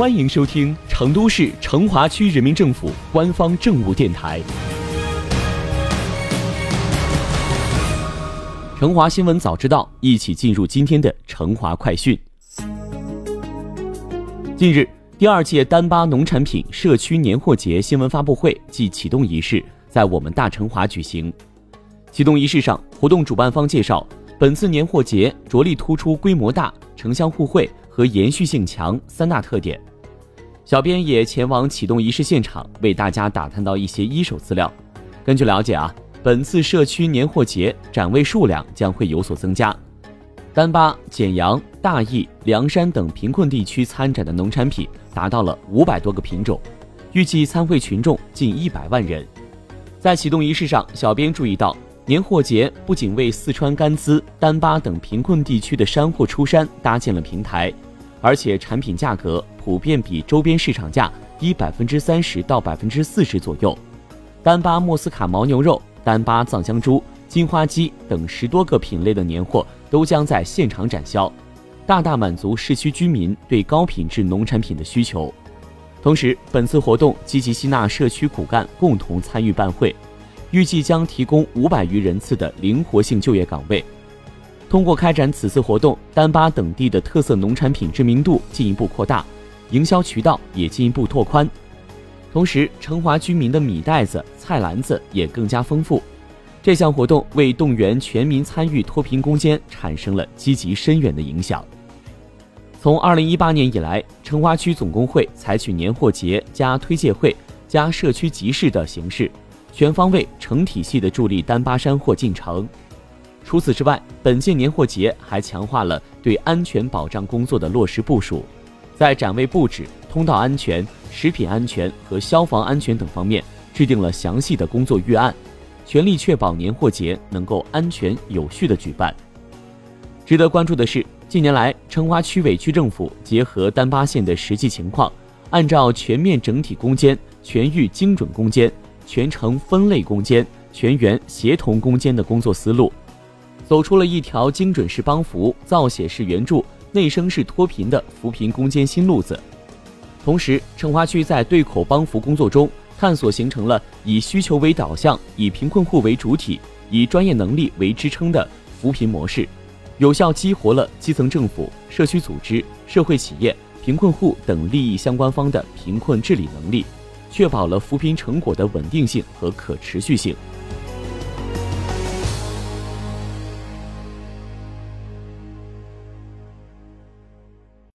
欢迎收听成都市成华区人民政府官方政务电台《成华新闻早知道》，一起进入今天的成华快讯。近日，第二届丹巴农产品社区年货节新闻发布会暨启动仪式在我们大成华举行。启动仪式上，活动主办方介绍，本次年货节着力突出规模大、城乡互惠和延续性强三大特点。小编也前往启动仪式现场，为大家打探到一些一手资料。根据了解啊，本次社区年货节展位数量将会有所增加。丹巴、简阳、大邑、凉山等贫困地区参展的农产品达到了五百多个品种，预计参会群众近一百万人。在启动仪式上，小编注意到，年货节不仅为四川甘孜、丹巴等贫困地区的山货出山搭建了平台。而且产品价格普遍比周边市场价低百分之三十到百分之四十左右。丹巴莫斯卡牦牛肉、丹巴藏香猪、金花鸡等十多个品类的年货都将在现场展销，大大满足市区居民对高品质农产品的需求。同时，本次活动积极吸纳社区骨干共同参与办会，预计将提供五百余人次的灵活性就业岗位。通过开展此次活动，丹巴等地的特色农产品知名度进一步扩大，营销渠道也进一步拓宽。同时，成华居民的米袋子、菜篮子也更加丰富。这项活动为动员全民参与脱贫攻坚产生了积极深远的影响。从二零一八年以来，成华区总工会采取年货节加推介会加社区集市的形式，全方位、成体系的助力丹巴山货进城。除此之外，本届年货节还强化了对安全保障工作的落实部署，在展位布置、通道安全、食品安全和消防安全等方面制定了详细的工作预案，全力确保年货节能够安全有序的举办。值得关注的是，近年来成华区委区政府结合丹巴县的实际情况，按照全面整体攻坚、全域精准攻坚、全程分类攻坚、全员协同攻坚的工作思路。走出了一条精准式帮扶、造血式援助、内生式脱贫的扶贫攻坚新路子。同时，成华区在对口帮扶工作中，探索形成了以需求为导向、以贫困户为主体、以专业能力为支撑的扶贫模式，有效激活了基层政府、社区组织、社会企业、贫困户等利益相关方的贫困治理能力，确保了扶贫成果的稳定性和可持续性。